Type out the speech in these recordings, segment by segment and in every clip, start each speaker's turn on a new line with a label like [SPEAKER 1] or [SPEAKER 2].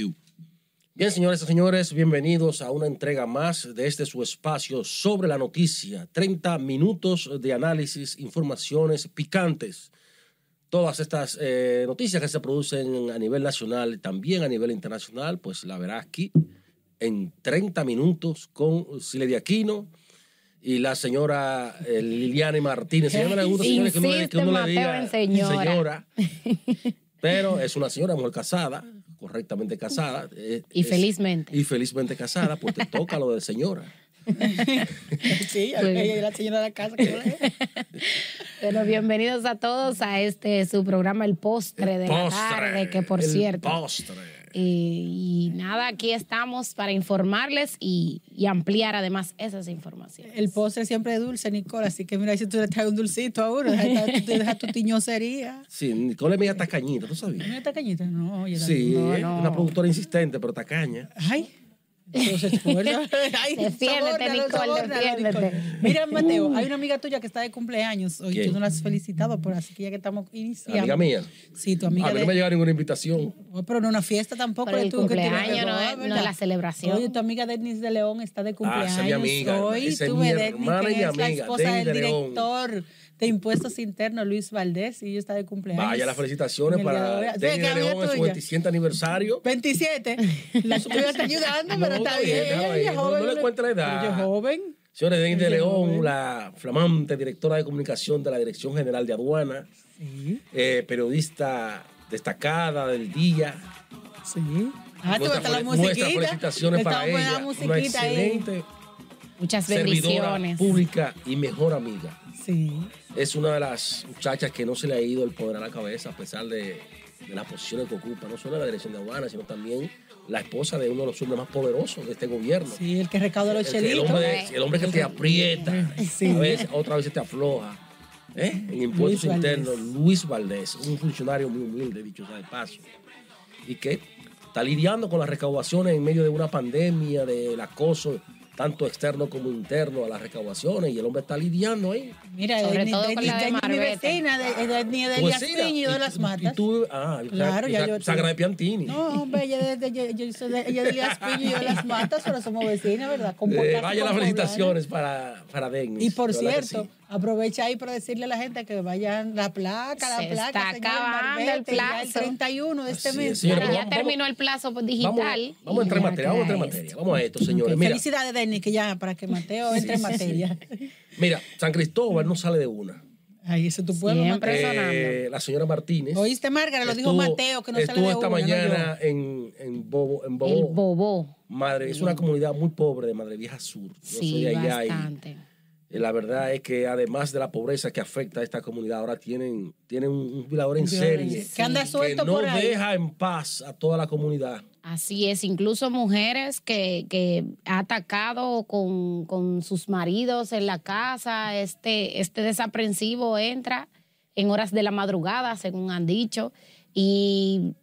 [SPEAKER 1] you. Bien, señores y señores, bienvenidos a una entrega más de este su espacio sobre la noticia. 30 minutos de análisis, informaciones picantes. Todas estas eh, noticias que se producen a nivel nacional y también a nivel internacional, pues la verá aquí en 30 minutos con Siledia Aquino y la señora eh, Liliana Martínez. Señora, me gusta, señores, que uno, le- que uno le
[SPEAKER 2] Mateo
[SPEAKER 1] diga
[SPEAKER 2] en señora.
[SPEAKER 1] señora. Pero es una señora, mujer casada, correctamente casada. eh,
[SPEAKER 2] Y
[SPEAKER 1] es-
[SPEAKER 2] felizmente.
[SPEAKER 1] Y felizmente casada, pues te toca lo de señora.
[SPEAKER 3] Sí,
[SPEAKER 2] Pues-
[SPEAKER 3] ella es la señora de la casa.
[SPEAKER 2] Bueno, bienvenidos a todos a este su programa El Postre de la tarde, que por
[SPEAKER 1] el
[SPEAKER 2] cierto.
[SPEAKER 1] Postre.
[SPEAKER 2] Y, y nada, aquí estamos para informarles y, y ampliar además esas informaciones.
[SPEAKER 3] El postre siempre es dulce, Nicole. Así que mira, si tú le traes un dulcito a uno, deja, tu tiñosería.
[SPEAKER 1] Sí, Nicole es media tacañita, ¿tú sabías?
[SPEAKER 3] Mira esta cañita. No, oye,
[SPEAKER 1] Sí,
[SPEAKER 2] No, no.
[SPEAKER 1] una productora insistente, pero tacaña.
[SPEAKER 3] Ay. Entonces, esfuerzo. Ay,
[SPEAKER 2] Defiéndete,
[SPEAKER 3] sabórnalo,
[SPEAKER 2] Nicole,
[SPEAKER 3] sabórnalo,
[SPEAKER 2] defiéndete.
[SPEAKER 3] Nicole. Mira, Mateo, hay una amiga tuya que está de cumpleaños hoy.
[SPEAKER 1] ¿Quién?
[SPEAKER 3] Tú no la has felicitado, pero así que ya que estamos iniciando.
[SPEAKER 1] Amiga mía.
[SPEAKER 3] Sí, tu
[SPEAKER 1] A
[SPEAKER 3] amiga.
[SPEAKER 1] mí no
[SPEAKER 3] de-
[SPEAKER 1] me llega ninguna invitación.
[SPEAKER 3] Oh, pero no una fiesta tampoco.
[SPEAKER 2] Pero el
[SPEAKER 3] tú que
[SPEAKER 2] cumpleaños no es- no es la celebración.
[SPEAKER 3] Oye, tu amiga Denise de León está de
[SPEAKER 1] Ah,
[SPEAKER 3] cumpleaños.
[SPEAKER 1] esa es mi amiga.
[SPEAKER 3] Hoy
[SPEAKER 1] Esa es
[SPEAKER 3] tuve
[SPEAKER 1] mi hermana y
[SPEAKER 3] que
[SPEAKER 1] mi
[SPEAKER 3] es la
[SPEAKER 1] amiga,
[SPEAKER 3] esposa
[SPEAKER 1] Denise
[SPEAKER 3] del
[SPEAKER 1] de León.
[SPEAKER 3] De Impuestos Internos, Luis Valdés, y ella está de cumpleaños.
[SPEAKER 1] Vaya las felicitaciones para
[SPEAKER 3] que
[SPEAKER 1] de León en su
[SPEAKER 3] tuya.
[SPEAKER 1] 27 aniversario.
[SPEAKER 3] 27. La está ayudando, pero está
[SPEAKER 1] bien,
[SPEAKER 3] Ella
[SPEAKER 1] No-
[SPEAKER 3] joven.
[SPEAKER 1] no le cuente la edad.
[SPEAKER 3] Es joven.
[SPEAKER 1] Señores, Denny de León, la flamante directora de comunicación de la Dirección General de Aduana,
[SPEAKER 3] Sí,
[SPEAKER 1] eh, periodista destacada del día.
[SPEAKER 3] sí. Ah, tú
[SPEAKER 1] Nuestra
[SPEAKER 3] la musiquita.
[SPEAKER 1] felicitaciones para ella. Una excelente
[SPEAKER 2] Muchas
[SPEAKER 1] servidora
[SPEAKER 2] bendiciones.
[SPEAKER 1] pública y mejor amiga.
[SPEAKER 3] Sí.
[SPEAKER 1] Es una de las muchachas que no se le ha ido el poder a la cabeza a pesar de, de las posiciones que ocupa, no solo en la dirección de aduana, sino también la esposa de uno de los hombres más poderosos de este gobierno.
[SPEAKER 3] Sí, el que recauda los
[SPEAKER 1] el, que- el
[SPEAKER 3] chelitos.
[SPEAKER 1] hombre, el hombre que te aprieta,
[SPEAKER 3] Sí.
[SPEAKER 1] a veces, otra vez te afloja. ¿eh? En impuestos
[SPEAKER 3] Luis Valdés.
[SPEAKER 1] internos, Luis Valdés, un funcionario muy humilde, dicho sea de paso, y que está lidiando con las recaudaciones en medio de una pandemia, del acoso tanto externo como interno a las recaudaciones, y el hombre está lidiando ahí.
[SPEAKER 3] Mira,
[SPEAKER 2] Sobre
[SPEAKER 3] Denny-
[SPEAKER 2] todo
[SPEAKER 3] Denny-
[SPEAKER 2] con la de
[SPEAKER 3] Denny es mi vecina, de, de, de, de Piño y de las matas.
[SPEAKER 1] Y tú, ah,
[SPEAKER 3] Claro, ya yo-
[SPEAKER 1] Sagra de Piantini.
[SPEAKER 3] No, hombre, ella de, de- yo, yo soy de, ella de Elías y yo de las matas, pero somos vecinas, ¿verdad?
[SPEAKER 1] Eh,
[SPEAKER 3] Comportarse
[SPEAKER 1] vaya las felicitaciones para, para Dennis.
[SPEAKER 3] Y por
[SPEAKER 1] de
[SPEAKER 3] cierto,
[SPEAKER 1] sí.
[SPEAKER 3] Aprovecha ahí para decirle a la gente que vayan la placa, la
[SPEAKER 2] Se
[SPEAKER 3] placa.
[SPEAKER 2] está
[SPEAKER 3] señor
[SPEAKER 2] acabando el
[SPEAKER 3] Marbete, ya el
[SPEAKER 2] plazo.
[SPEAKER 3] 31 de este mes.
[SPEAKER 1] es, señora,
[SPEAKER 2] ya
[SPEAKER 1] vamos-
[SPEAKER 2] terminó
[SPEAKER 1] vamos-
[SPEAKER 2] el plazo
[SPEAKER 1] Vamos,
[SPEAKER 2] digital.
[SPEAKER 1] vamos a entrar en
[SPEAKER 2] y
[SPEAKER 1] materia, vamos a entrar en materia. Vamos a esto, señores.
[SPEAKER 3] Ok,
[SPEAKER 1] Mira,
[SPEAKER 3] Felicidades, Denny, que ya, para que Mateo entre en materia.
[SPEAKER 1] mira, San Cristóbal no sale de una.
[SPEAKER 3] Ahí, ese es tu pueblo,
[SPEAKER 2] Siempre.
[SPEAKER 1] Eh, la señora Martínez.
[SPEAKER 3] Oíste, Márgara, lo dijo Mateo, que no sale
[SPEAKER 1] Estuvo
[SPEAKER 3] de
[SPEAKER 1] esta
[SPEAKER 3] una, no
[SPEAKER 1] mañana en, en Bobo. En
[SPEAKER 2] El
[SPEAKER 1] Bobo. Madre, es una comunidad muy pobre de Madre Vieja Sur. Yo soy
[SPEAKER 2] Sí,
[SPEAKER 1] de allá y
[SPEAKER 2] bastante.
[SPEAKER 1] eh, la verdad es que además de la pobreza que afecta a esta comunidad, ahora tienen, tienen un, violador en serie
[SPEAKER 3] Que anda suelto
[SPEAKER 1] que no
[SPEAKER 3] por ahí.
[SPEAKER 1] deja en paz a toda la comunidad.
[SPEAKER 2] Así es, incluso mujeres que, que ha atacado con, con sus maridos en la casa, este, este desaprensivo entra en horas de la madrugada, según han dicho, y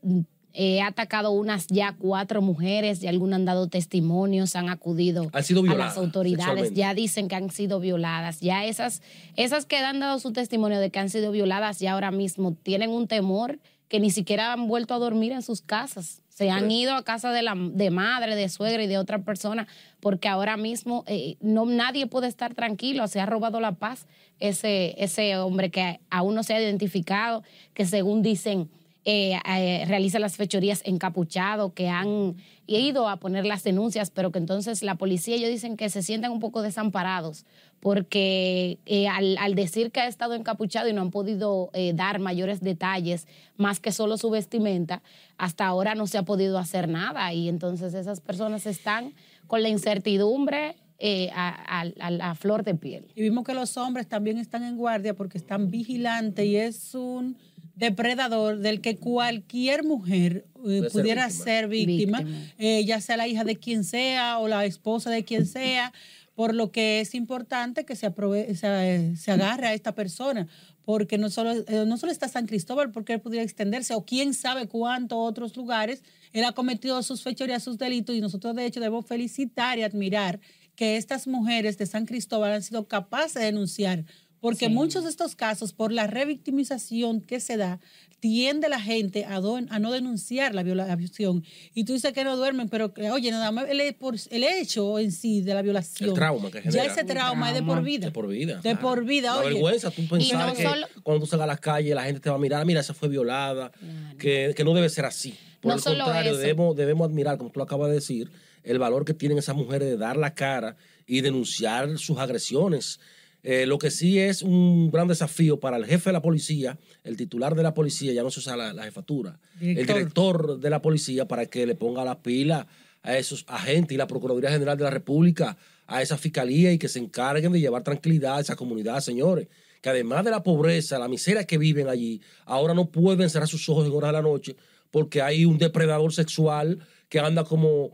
[SPEAKER 2] eh, ha atacado unas ya cuatro mujeres, y algunas han dado testimonios, han acudido
[SPEAKER 1] Han sido
[SPEAKER 2] a
[SPEAKER 1] violadas
[SPEAKER 2] las autoridades, ya dicen que han sido violadas, ya esas, esas que han dado su testimonio de que han sido violadas, ya ahora mismo tienen un temor que ni siquiera han vuelto a dormir en sus casas. Se han ido a casa de la de madre, de suegra y de otra persona, porque ahora mismo eh, no nadie puede estar tranquilo. Se ha robado la paz ese, ese hombre que aún no se ha identificado, que según dicen eh, eh, realiza las fechorías encapuchado, que han ido a poner las denuncias, pero que entonces la policía ellos dicen que se sienten un poco desamparados porque eh, al, al decir que ha estado encapuchado y no han podido eh, dar mayores detalles más que solo su vestimenta, hasta ahora no se ha podido hacer nada y entonces esas personas están con la incertidumbre eh, a, a- a flor de piel.
[SPEAKER 3] Y vimos que los hombres también están en guardia porque están vigilantes y es un depredador del que cualquier mujer eh,
[SPEAKER 1] ser
[SPEAKER 3] pudiera
[SPEAKER 1] víctima.
[SPEAKER 3] ser víctima,
[SPEAKER 2] Víctima.
[SPEAKER 3] eh, ya sea la hija de quien sea o la esposa de quien sea, por lo que es importante que se, aprove- se, se agarre a esta persona, porque no solo, eh, no solo está San Cristóbal, porque él pudiera extenderse, o quién sabe cuántos otros lugares, él ha cometido sus fechorías, sus delitos, y nosotros de hecho debemos felicitar y admirar que estas mujeres de San Cristóbal han sido capaces de denunciar Porque muchos de estos casos, por la revictimización que se da, tiende la gente a, don- a no denunciar la violación. Y tú dices que no duermen, pero oye, nada más el, por- el hecho en sí de la violación.
[SPEAKER 1] El trauma que
[SPEAKER 3] Ya
[SPEAKER 1] genera.
[SPEAKER 3] ese trauma es de por vida.
[SPEAKER 1] De por vida.
[SPEAKER 3] De
[SPEAKER 1] claro.
[SPEAKER 3] por vida,
[SPEAKER 1] La
[SPEAKER 3] oye.
[SPEAKER 1] vergüenza, tú pensar
[SPEAKER 2] no
[SPEAKER 1] que
[SPEAKER 2] solo-
[SPEAKER 1] cuando tú salgas a la calle la gente te va a mirar, mira, esa fue violada, que, que no debe ser así. Por
[SPEAKER 2] No
[SPEAKER 1] el
[SPEAKER 2] solo
[SPEAKER 1] contrario,
[SPEAKER 2] eso.
[SPEAKER 1] debemos, debemos admirar, como tú lo acabas de decir, el valor que tienen esas mujeres de dar la cara y denunciar sus agresiones. Eh, lo que sí es un gran desafío para el jefe de la policía, el titular de la policía, ya no se usa la, la jefatura, el
[SPEAKER 3] Director.
[SPEAKER 1] director de la policía para que le ponga la pila a esos agentes y la Procuraduría General de la República, a esa fiscalía y que se encarguen de llevar tranquilidad a esa comunidad, señores. Que además de la pobreza, la miseria que viven allí, ahora no pueden cerrar sus ojos en horas de la noche porque hay un depredador sexual que anda como,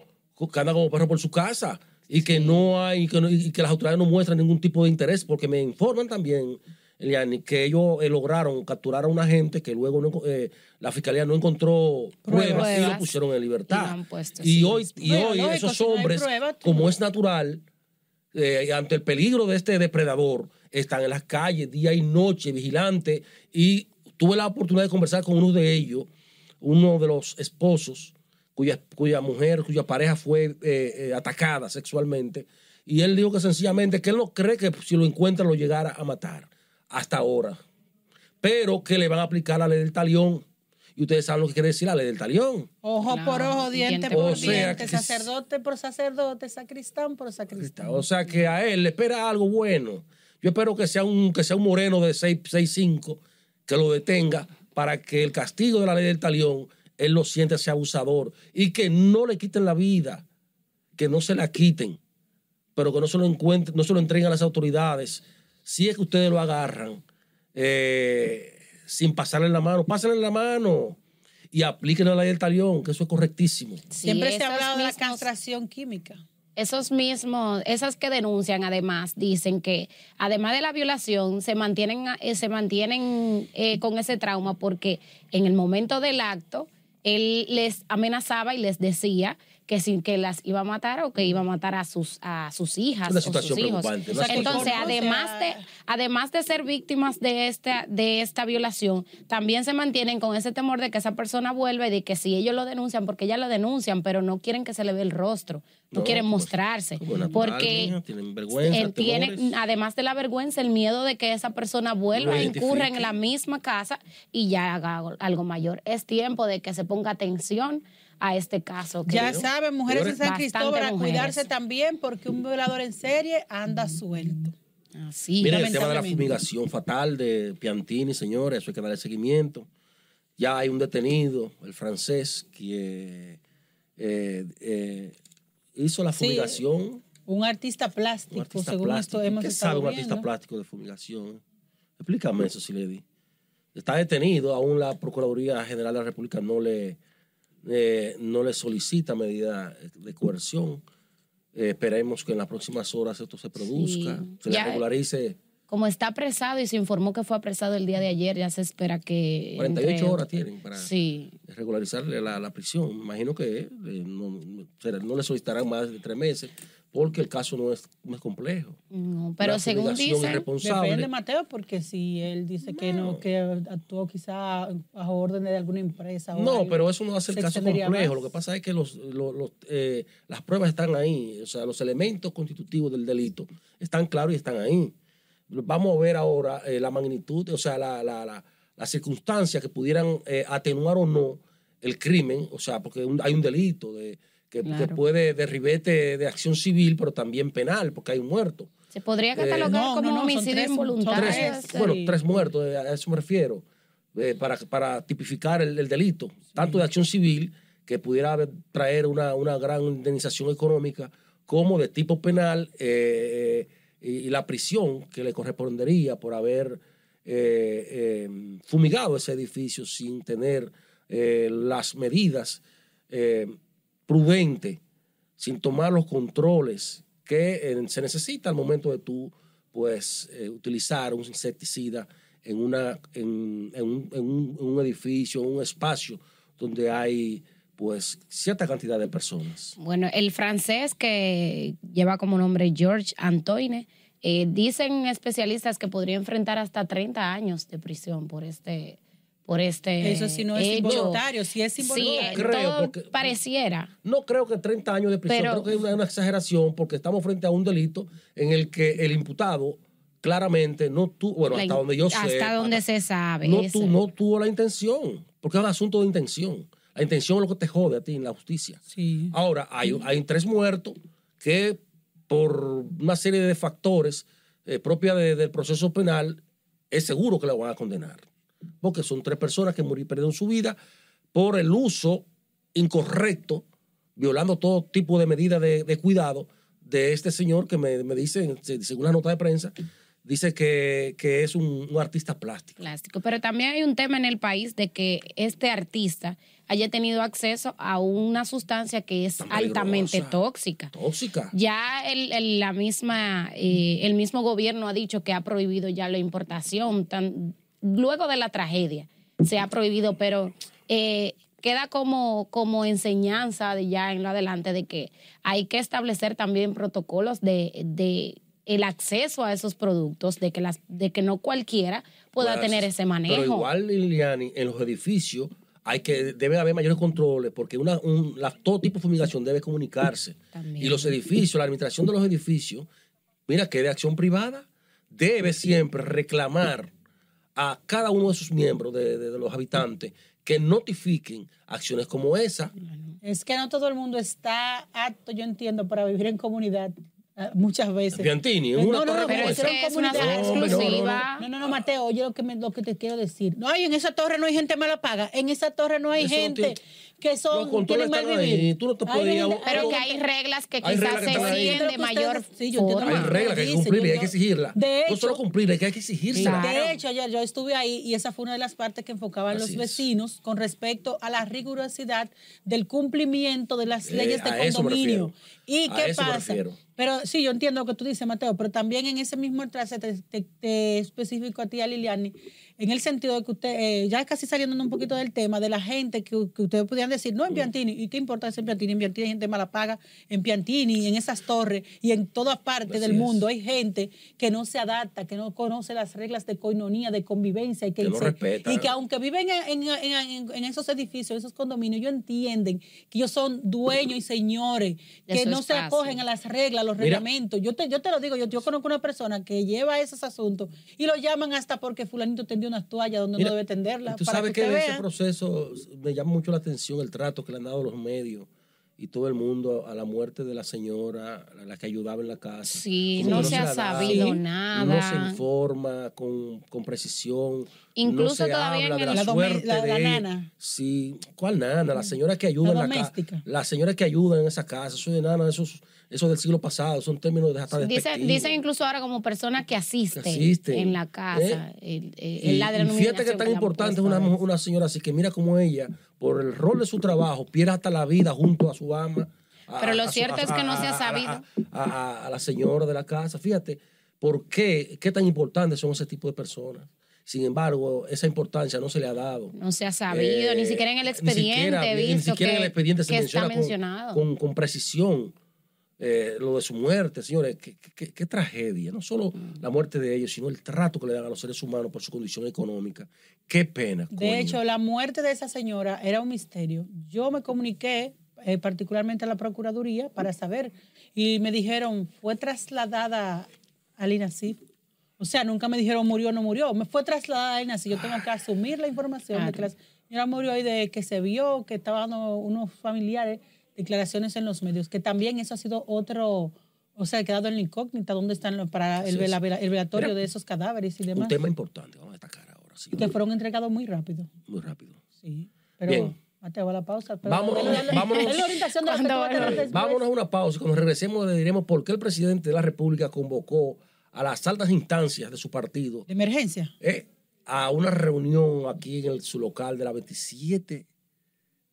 [SPEAKER 1] que anda como perro por su casa y que no hay, que no- y que las autoridades no muestran ningún tipo de interés, porque me informan también, Eliani, que ellos eh, lograron capturar a un agente que luego no eh, la fiscalía no encontró pruebas, y lo pusieron en libertad.
[SPEAKER 2] puesto,
[SPEAKER 1] Y
[SPEAKER 2] sí.
[SPEAKER 1] hoy, y
[SPEAKER 3] Bueno,
[SPEAKER 1] hoy
[SPEAKER 3] lógico,
[SPEAKER 1] esos
[SPEAKER 3] si no hay
[SPEAKER 1] hombres,
[SPEAKER 3] pruebas,
[SPEAKER 1] como es natural, eh, ante el peligro de este depredador, están en las calles día y noche vigilantes y tuve la oportunidad de conversar con uno de ellos, uno de los esposos cuya, cuya mujer, cuya pareja fue eh, eh, atacada sexualmente y él dijo que sencillamente que él no cree que si lo encuentra lo llegara a matar hasta ahora, pero que le van a aplicar la ley del talión. Y ustedes saben lo que quiere decir la ley del talión.
[SPEAKER 3] Ojo
[SPEAKER 2] Claro,
[SPEAKER 3] por ojo, diente
[SPEAKER 2] diente
[SPEAKER 3] por
[SPEAKER 1] diente. sea,
[SPEAKER 3] sacerdote por sacerdote, sacristán por sacristán.
[SPEAKER 1] O sea que a él le espera algo bueno. Yo espero que sea un, que sea un moreno de 6'5 que lo detenga para que el castigo de la ley del talión él lo siente ese abusador y que no le quiten la vida, que no se la quiten, pero que no se lo encuentren, no se lo entreguen a las autoridades. Si es que ustedes lo agarran eh, sin pasarle la mano, pásenle la mano y apliquen la ley del talión, que eso es correctísimo.
[SPEAKER 2] Sí,
[SPEAKER 3] Siempre se ha hablado de la castración química.
[SPEAKER 2] Esos mismos, esas que denuncian además, dicen que además de la violación, se mantienen, eh, se mantienen eh, con ese trauma porque en el momento del acto, él les amenazaba y les decía que sin que las iba a matar o que iba a matar a sus a sus hijas
[SPEAKER 1] Una
[SPEAKER 2] o sus
[SPEAKER 1] situación
[SPEAKER 2] hijos.
[SPEAKER 1] preocupante, una
[SPEAKER 2] Entonces,
[SPEAKER 3] situación-
[SPEAKER 2] además de además de ser víctimas de esta de esta violación, también se mantienen con ese temor de que esa persona vuelva y de que si ellos lo denuncian, porque ya lo denuncian, pero no quieren que se le vea el rostro, no,
[SPEAKER 1] No,
[SPEAKER 2] quieren
[SPEAKER 1] como-
[SPEAKER 2] mostrarse,
[SPEAKER 1] como natural,
[SPEAKER 2] porque
[SPEAKER 1] tienen vergüenza,
[SPEAKER 2] tienen, además de la vergüenza, el miedo de que esa persona vuelva incurra en la misma casa y ya haga algo mayor. Es tiempo de que se ponga atención a este caso. que-
[SPEAKER 3] Ya saben, mujeres de San Cristóbal, a cuidarse también porque un violador en serie anda suelto.
[SPEAKER 2] Así.
[SPEAKER 1] Miren el tema de la fumigación fatal de Piantini, señores, eso hay que darle seguimiento. Ya hay un detenido, el francés, que eh, eh, hizo la
[SPEAKER 3] Sí.
[SPEAKER 1] fumigación.
[SPEAKER 3] Un artista plástico,
[SPEAKER 1] un artista
[SPEAKER 3] según
[SPEAKER 1] plástico.
[SPEAKER 3] esto hemos
[SPEAKER 1] ¿Qué
[SPEAKER 3] estado
[SPEAKER 1] sabe un
[SPEAKER 3] viendo.
[SPEAKER 1] artista plástico de fumigación? Explícame eso, Siledi. Está detenido, aún la Procuraduría General de la República no le, eh, no le solicita medida de coerción. Eh, esperemos que en las próximas horas esto se produzca,
[SPEAKER 2] Sí.
[SPEAKER 1] se
[SPEAKER 2] Ya-
[SPEAKER 1] regularice.
[SPEAKER 2] Como está apresado y se informó que fue apresado el día de ayer, ya se espera que...
[SPEAKER 1] 48
[SPEAKER 2] entre-
[SPEAKER 1] horas tienen para
[SPEAKER 2] Sí.
[SPEAKER 1] regularizarle la, la prisión. Imagino que eh, no, no le solicitarán más de tres meses porque el caso no es, no es complejo.
[SPEAKER 2] No, pero según
[SPEAKER 1] irresponsable.
[SPEAKER 3] Depende, Mateo, porque si él dice que no, que actuó quizá a orden de alguna empresa. o
[SPEAKER 1] No,
[SPEAKER 3] algo,
[SPEAKER 1] pero eso no hace el caso complejo.
[SPEAKER 3] más.
[SPEAKER 1] Lo que pasa es que los, los- los, eh, las pruebas están ahí. O sea, los elementos constitutivos del delito están claros y están ahí. Vamos a ver ahora eh, la magnitud, o sea, la, la, la, las circunstancias que pudieran eh, atenuar o no el crimen. O sea, porque un- hay un delito de, que, que
[SPEAKER 2] Claro.
[SPEAKER 1] puede derribete de acción civil, pero también penal, porque hay un muerto.
[SPEAKER 2] Se podría
[SPEAKER 1] Eh,
[SPEAKER 2] catalogar
[SPEAKER 3] no,
[SPEAKER 2] como
[SPEAKER 3] no, no, son
[SPEAKER 2] homicidio
[SPEAKER 3] tres-
[SPEAKER 2] involuntario.
[SPEAKER 3] tres.
[SPEAKER 1] Bueno, tres muertos, eh, a eso me refiero, eh, para, para tipificar el, el delito, tanto de acción civil, que pudiera traer una, una gran indemnización económica, como de tipo penal eh, y, y la prisión que le correspondería por haber eh, eh, fumigado ese edificio sin tener eh, las medidas prudentes, sin tomar los controles que eh, se necesita al momento de tú pues eh, utilizar un insecticida en una en, en un, en un- en un edificio, un espacio donde hay pues cierta cantidad de personas.
[SPEAKER 2] Bueno, el francés que lleva como nombre George Antoine, Eh, dicen especialistas que podría enfrentar hasta 30 años de prisión por este por este
[SPEAKER 3] Eso sí no es
[SPEAKER 2] hecho.
[SPEAKER 3] involuntario, si es
[SPEAKER 2] Sí,
[SPEAKER 3] involuntario.
[SPEAKER 1] Creo,
[SPEAKER 2] todo
[SPEAKER 1] porque-
[SPEAKER 2] pareciera.
[SPEAKER 1] No creo que 30 años de prisión,
[SPEAKER 2] Pero-
[SPEAKER 1] creo que es una, una exageración porque estamos frente a un delito en el que el imputado claramente no tuvo, bueno,
[SPEAKER 2] La
[SPEAKER 1] hasta donde yo sé.
[SPEAKER 2] hasta donde se sabe.
[SPEAKER 1] no, tu- no tuvo la intención, porque es un asunto de intención. La intención es lo que te jode a ti en la justicia.
[SPEAKER 3] Sí.
[SPEAKER 1] Ahora, hay, hay tres muertos que por una serie de factores eh, propias de- del proceso penal, es seguro que la van a condenar. Porque son tres personas que murieron, perdieron su vida por el uso incorrecto, violando todo tipo de medidas de, de cuidado de este señor que me, me dice, según la nota de prensa, dice que, que es un, un artista plástico.
[SPEAKER 2] plástico. Pero también hay un tema en el país de que este artista haya tenido acceso a una sustancia que es altamente tóxica.
[SPEAKER 1] Tóxica.
[SPEAKER 2] Ya el, el- la misma, eh, el mismo gobierno ha dicho que ha prohibido ya la importación. Tan, luego de la tragedia se ha prohibido, pero eh, queda como, como enseñanza de ya en lo adelante de que hay que establecer también protocolos de, de el acceso a esos productos, de que, las, de que no cualquiera pueda tener ese manejo.
[SPEAKER 1] Pero igual, Liliani, en los edificios hay que debe haber mayores controles porque una, un, la- todo tipo de fumigación debe comunicarse.
[SPEAKER 2] También.
[SPEAKER 1] Y los edificios, la administración de los edificios, mira que de acción privada debe siempre reclamar a cada uno de sus miembros, de, de- de los habitantes, que notifiquen acciones como esa.
[SPEAKER 3] Es que no todo el mundo está apto, yo entiendo, para vivir en comunidad eh, muchas veces.
[SPEAKER 1] Piantini,
[SPEAKER 3] No,
[SPEAKER 1] una
[SPEAKER 3] no,
[SPEAKER 1] torre
[SPEAKER 3] no,
[SPEAKER 2] pero es es una zona
[SPEAKER 1] No, no.
[SPEAKER 2] exclusiva.
[SPEAKER 3] No, no, no, Mateo, oye lo que, me- lo que te quiero decir. No, hay en esa torre no hay gente mala paga. En esa torre no hay
[SPEAKER 1] Eso
[SPEAKER 3] gente
[SPEAKER 1] tiene-
[SPEAKER 3] que son tienen mal
[SPEAKER 1] están ahí,
[SPEAKER 3] vivir.
[SPEAKER 1] tú no te puedes ir
[SPEAKER 2] Pero que hay reglas que
[SPEAKER 1] Hay
[SPEAKER 2] quizás
[SPEAKER 1] reglas que
[SPEAKER 2] se siguen de mayor
[SPEAKER 3] sí, yo
[SPEAKER 2] forma.
[SPEAKER 1] Hay reglas que hay que
[SPEAKER 3] dice,
[SPEAKER 1] cumplirla y hay que exigirla.
[SPEAKER 3] de
[SPEAKER 1] no solo
[SPEAKER 3] hecho-
[SPEAKER 1] cumplirla, hay que.
[SPEAKER 2] Claro.
[SPEAKER 3] De hecho, ayer yo estuve ahí y esa fue una de las partes que enfocaban
[SPEAKER 1] Así
[SPEAKER 3] los
[SPEAKER 1] es.
[SPEAKER 3] vecinos con respecto a la rigurosidad del cumplimiento de las
[SPEAKER 1] Eh,
[SPEAKER 3] leyes de condominio. ¿Y
[SPEAKER 1] A
[SPEAKER 3] qué pasa? Pero sí, yo entiendo lo que tú dices, Mateo, pero también en ese mismo entrance te, te, te especifico a ti, a Liliani, en el sentido de que usted, eh, ya casi saliendo un poquito del tema, de la gente que, que ustedes podían decir, no en Piantini, ¿y qué importa eso en Piantini? En Piantini hay gente mala paga, en Piantini, en esas torres y en todas partes
[SPEAKER 1] Así
[SPEAKER 3] del
[SPEAKER 1] es.
[SPEAKER 3] mundo hay gente que no se adapta, que no conoce las reglas de coinonía, de convivencia y que,
[SPEAKER 1] Que no
[SPEAKER 3] se-
[SPEAKER 1] respeta.
[SPEAKER 3] y que aunque viven en, en- en- en esos edificios, en esos condominios, ellos entienden que ellos son dueños y señores, que no se acogen a las reglas, a los
[SPEAKER 1] Mira.
[SPEAKER 3] reglamentos. Yo te, yo te lo digo, yo, yo conozco una persona que lleva esos asuntos y lo llaman hasta porque fulanito tendió unas toallas donde
[SPEAKER 1] Mira,
[SPEAKER 3] no debe tenderlas.
[SPEAKER 1] Tú
[SPEAKER 3] para
[SPEAKER 1] sabes
[SPEAKER 3] que,
[SPEAKER 1] que, en ese proceso me llama mucho la atención el trato que le han dado los medios y todo el mundo a la muerte de la señora, a la que ayudaba en la casa.
[SPEAKER 2] Sí,
[SPEAKER 1] Como
[SPEAKER 2] no
[SPEAKER 1] que
[SPEAKER 2] se ha sabido nada.
[SPEAKER 1] No se informa con, con precisión.
[SPEAKER 2] Incluso
[SPEAKER 1] no se
[SPEAKER 2] todavía
[SPEAKER 1] habla
[SPEAKER 2] en
[SPEAKER 1] de
[SPEAKER 2] el-
[SPEAKER 1] la,
[SPEAKER 3] La dome-
[SPEAKER 1] suerte
[SPEAKER 3] la-
[SPEAKER 1] de
[SPEAKER 3] la
[SPEAKER 1] ella.
[SPEAKER 3] nana.
[SPEAKER 1] Sí, ¿cuál nana? La señora que ayuda
[SPEAKER 3] La
[SPEAKER 1] en la casa. La señora que ayuda en esa casa. Eso de nana, eso, es- eso del siglo pasado, son términos de hasta
[SPEAKER 2] Dicen,
[SPEAKER 1] despectivos.
[SPEAKER 2] dicen incluso ahora como persona que asiste,
[SPEAKER 1] Que asiste.
[SPEAKER 2] en la casa.
[SPEAKER 1] ¿Eh?
[SPEAKER 2] el- el-
[SPEAKER 1] Y,
[SPEAKER 2] la
[SPEAKER 1] y fíjate que tan importante es una, una señora así que mira como ella, por el rol de su trabajo, pierde hasta la vida junto a su ama. a-
[SPEAKER 2] Pero lo
[SPEAKER 1] su-
[SPEAKER 2] cierto es que no se ha sabido.
[SPEAKER 1] A, la señora de la casa. Fíjate, ¿por qué? ¿Qué tan importantes son ese tipo de personas? Sin embargo, esa importancia no se le ha dado.
[SPEAKER 2] No se ha sabido,
[SPEAKER 1] Eh,
[SPEAKER 2] ni siquiera en el
[SPEAKER 1] ni
[SPEAKER 2] expediente
[SPEAKER 1] siquiera-
[SPEAKER 2] he
[SPEAKER 1] ni siquiera
[SPEAKER 2] que,
[SPEAKER 1] en el expediente se
[SPEAKER 2] que
[SPEAKER 1] menciona
[SPEAKER 2] está
[SPEAKER 1] con-
[SPEAKER 2] mencionado.
[SPEAKER 1] Con, con precisión eh, lo de su muerte, señores. Qué, qué- qué tragedia. No solo
[SPEAKER 2] Mm.
[SPEAKER 1] la muerte de ellos, sino el trato que le dan a los seres humanos por su condición económica. Qué pena.
[SPEAKER 3] De
[SPEAKER 1] coño.
[SPEAKER 3] hecho, la muerte de esa señora era un misterio. Yo me comuniqué eh, particularmente a la Procuraduría para saber y me dijeron, fue trasladada al INACIF. O sea, nunca me dijeron murió o no murió. Me fue trasladada al INACIF. Yo tengo que asumir la información de que la señora murió y de que se vio, que estaban dando unos familiares declaraciones en los medios, que también eso ha sido otro... O sea, ha quedado en la incógnita dónde están los, para el,
[SPEAKER 1] Así es.
[SPEAKER 3] vela- vela- el velatorio
[SPEAKER 1] Mira,
[SPEAKER 3] de esos cadáveres y
[SPEAKER 1] Un
[SPEAKER 3] demás,
[SPEAKER 1] tema importante, vamos a destacar ahora. sí,
[SPEAKER 3] que fueron entregados muy rápido.
[SPEAKER 1] Muy rápido.
[SPEAKER 3] Sí, pero
[SPEAKER 1] Bien.
[SPEAKER 3] Mateo, a la pausa. Pero
[SPEAKER 1] Vámonos,
[SPEAKER 3] la orientación de lo que tú
[SPEAKER 2] ¿Cuándo
[SPEAKER 3] vas a tener
[SPEAKER 2] vámonos?
[SPEAKER 1] a una pausa y cuando regresemos le diremos por qué el presidente de la República convocó a las altas instancias de su partido
[SPEAKER 3] De emergencia.
[SPEAKER 1] eh, a una reunión aquí en el- su local de la 27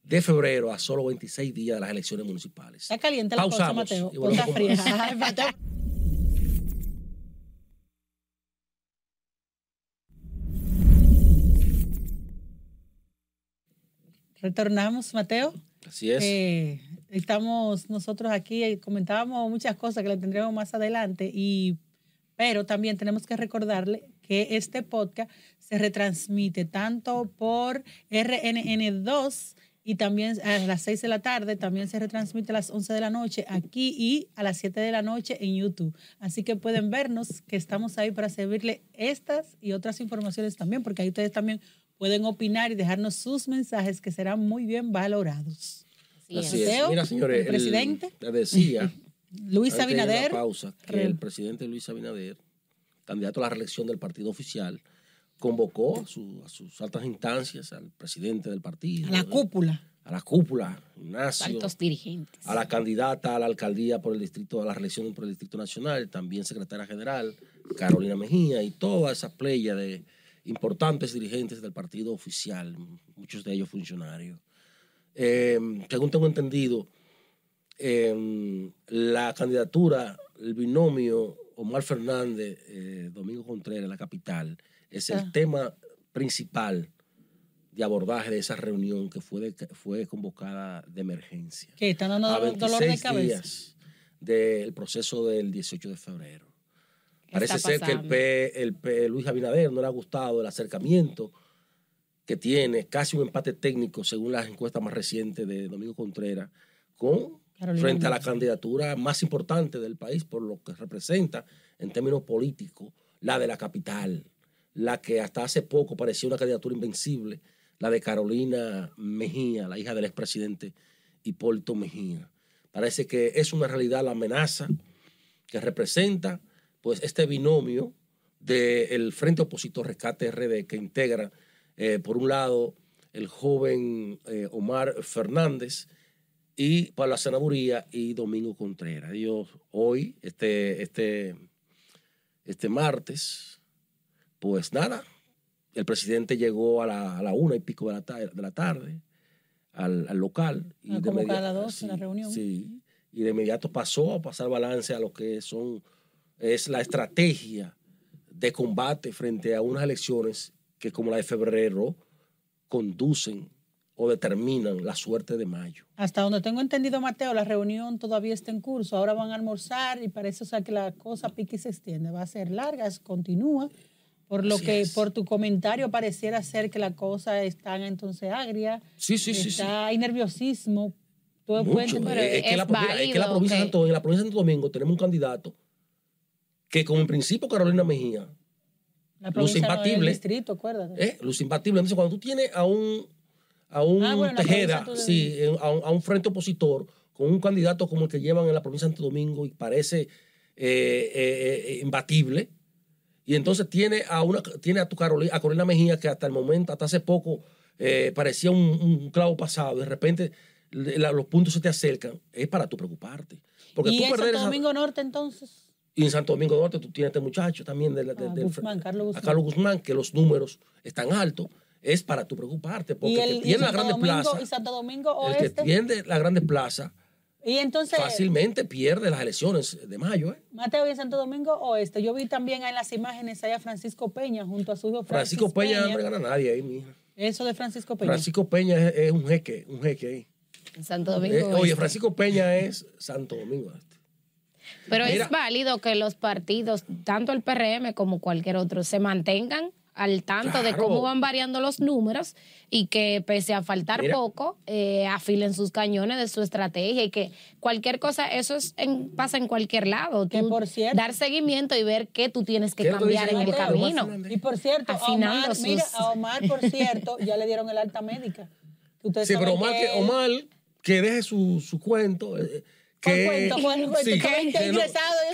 [SPEAKER 1] de febrero a solo 26 días de las elecciones municipales.
[SPEAKER 3] Está caliente la cosa,
[SPEAKER 1] y volvemos con más.
[SPEAKER 3] Mateo. Retornamos, Mateo.
[SPEAKER 1] Así es.
[SPEAKER 3] Eh, estamos nosotros aquí, eh, comentábamos muchas cosas que le tendremos más adelante y Pero también tenemos que recordarle que este podcast se retransmite tanto por RNN2 y también a las 6 de la tarde, también se retransmite a las 11 de la noche aquí y a las 7 de la noche en YouTube. Así que pueden vernos que estamos ahí para servirle estas y otras informaciones también, porque ahí ustedes también pueden opinar y dejarnos sus mensajes que serán muy bien valorados.
[SPEAKER 2] Así es.
[SPEAKER 1] Así es.
[SPEAKER 3] Mateo,
[SPEAKER 1] Mira, señores,
[SPEAKER 3] el presidente.
[SPEAKER 1] le decía
[SPEAKER 3] Luis Abinader.
[SPEAKER 1] pausa, que el presidente Luis Abinader, candidato a la reelección del partido oficial, convocó a, su- a sus altas instancias, al presidente del partido,
[SPEAKER 3] A la cúpula.
[SPEAKER 1] a la cúpula, Ignacio,
[SPEAKER 2] Altos dirigentes.
[SPEAKER 1] a la candidata a la alcaldía por el distrito, a la reelección por el Distrito Nacional, también secretaria general, Carolina Mejía, y toda esa playa de importantes dirigentes del partido oficial, muchos de ellos funcionarios. Eh, según tengo entendido, eh, la candidatura, el binomio Omar Fernández, eh, Domingo Contreras, la capital, es el tema principal de abordaje de esa reunión que fue, de- fue convocada de emergencia
[SPEAKER 3] Que están dando
[SPEAKER 1] a
[SPEAKER 3] dolor, de
[SPEAKER 1] 26
[SPEAKER 3] cabeza.
[SPEAKER 1] días del proceso del 18 de febrero.
[SPEAKER 2] ¿Qué
[SPEAKER 1] Parece ser que el? P, el P- Luis Abinader no le ha gustado el acercamiento que tiene, casi un empate técnico según las encuestas más recientes de Domingo Contreras, con
[SPEAKER 3] Carolina
[SPEAKER 1] frente a la candidatura más importante del país por lo que representa en términos políticos, la de la capital, la que hasta hace poco parecía una candidatura invencible, la de Carolina Mejía, la hija del expresidente Hipólito Mejía. Parece que es una realidad la amenaza que representa pues este binomio del Frente Opositor Rescate RD que integra eh, por un lado el joven eh, Omar Fernández y para la senaduría y Domingo Contreras. Hoy, este, este, este martes, pues nada, el presidente llegó a la, a la una y pico de la, ta- de la tarde al, al local. Y
[SPEAKER 3] A
[SPEAKER 1] de
[SPEAKER 3] convocar a
[SPEAKER 1] inmediato-
[SPEAKER 3] las 12 la reunión.
[SPEAKER 1] Sí, y de inmediato pasó a pasar balance a lo que son, es la estrategia de combate frente a unas elecciones que como la de febrero conducen o determinan la suerte de mayo.
[SPEAKER 3] Hasta donde tengo entendido, Mateo, la reunión todavía está en curso. Ahora van a almorzar y parece o sea, que la cosa pique y se extiende. Va a ser larga, es- continúa. Por lo
[SPEAKER 1] Así
[SPEAKER 3] que,
[SPEAKER 1] es.
[SPEAKER 3] por tu comentario, pareciera ser que la cosa está entonces agria.
[SPEAKER 1] Sí, sí, sí, sí.
[SPEAKER 3] Está, Hay nerviosismo. Todo
[SPEAKER 1] Mucho.
[SPEAKER 3] pero
[SPEAKER 1] es, que
[SPEAKER 2] es
[SPEAKER 1] la, mira, es que la provincia de
[SPEAKER 2] que-
[SPEAKER 1] Santo, en la provincia de Santo Domingo tenemos un candidato que como en principio Carolina Mejía,
[SPEAKER 3] la provincia no es el
[SPEAKER 1] imbatible.
[SPEAKER 3] distrito, acuérdate.
[SPEAKER 1] ¿eh? luz imbatible. Entonces cuando tú tienes a un, a un
[SPEAKER 3] Ah, bueno,
[SPEAKER 1] Tejeda, sí, en- a, un, a un frente opositor, con un candidato como el que llevan en la provincia de Santo Domingo y parece eh, eh, eh, imbatible, y entonces tiene a una tiene a tu Carolina, a Carolina Mejía que hasta el momento, hasta hace poco, eh, parecía un, un clavo pasado, de repente la- los puntos se te acercan, es para tú preocuparte. Porque
[SPEAKER 3] y
[SPEAKER 1] tú
[SPEAKER 3] en Santo Domingo Norte, entonces.
[SPEAKER 1] y en Santo Domingo Norte tú tienes a este muchacho también del-
[SPEAKER 3] Ah,
[SPEAKER 1] del-
[SPEAKER 3] Guzmán, Carlos
[SPEAKER 1] a
[SPEAKER 3] Guzmán.
[SPEAKER 1] Carlos Guzmán, que los números están altos, es para tú preocuparte, porque el que
[SPEAKER 3] y
[SPEAKER 1] tiene la grande
[SPEAKER 3] Domingo,
[SPEAKER 1] plaza,
[SPEAKER 3] y Santo Domingo
[SPEAKER 1] el que
[SPEAKER 3] Oeste.
[SPEAKER 1] tiene la grande plaza,
[SPEAKER 3] Y entonces,
[SPEAKER 1] fácilmente pierde las elecciones de mayo. ¿eh?
[SPEAKER 3] Mateo, y en Santo Domingo Oeste. Yo vi también en las imágenes allá a Francisco Peña junto a su hijo
[SPEAKER 1] Francisco
[SPEAKER 3] Francis
[SPEAKER 1] Peña no gana a nadie ahí, mija.
[SPEAKER 3] Eso de Francisco Peña.
[SPEAKER 1] Francisco Peña es, es un jeque, un jeque ahí.
[SPEAKER 2] En Santo Domingo.
[SPEAKER 1] Eh, oye. Francisco Peña es Santo Domingo Este.
[SPEAKER 2] Pero
[SPEAKER 1] Mira.
[SPEAKER 2] es válido que los partidos, tanto el PRM como cualquier otro, se mantengan al tanto de cómo van variando los números y que pese a faltar
[SPEAKER 1] Mira.
[SPEAKER 2] poco, eh, afilen sus cañones de su estrategia y que cualquier cosa, eso es en- pasa en cualquier lado.
[SPEAKER 3] Que por cierto-
[SPEAKER 2] dar seguimiento y ver qué tú tienes que
[SPEAKER 1] ¿Qué es lo que
[SPEAKER 2] cambiar en el camino.
[SPEAKER 3] Y por cierto, a
[SPEAKER 2] Afinando
[SPEAKER 3] Omar,
[SPEAKER 2] sus-
[SPEAKER 3] mira, a Omar, por cierto, ya le dieron el alta médica. Ustedes
[SPEAKER 1] Sí, pero Omar,
[SPEAKER 3] que él-
[SPEAKER 1] Omar, que deje su, su cuento. eh,
[SPEAKER 3] ¿Cuál
[SPEAKER 1] que,
[SPEAKER 3] cuento? Que
[SPEAKER 1] no-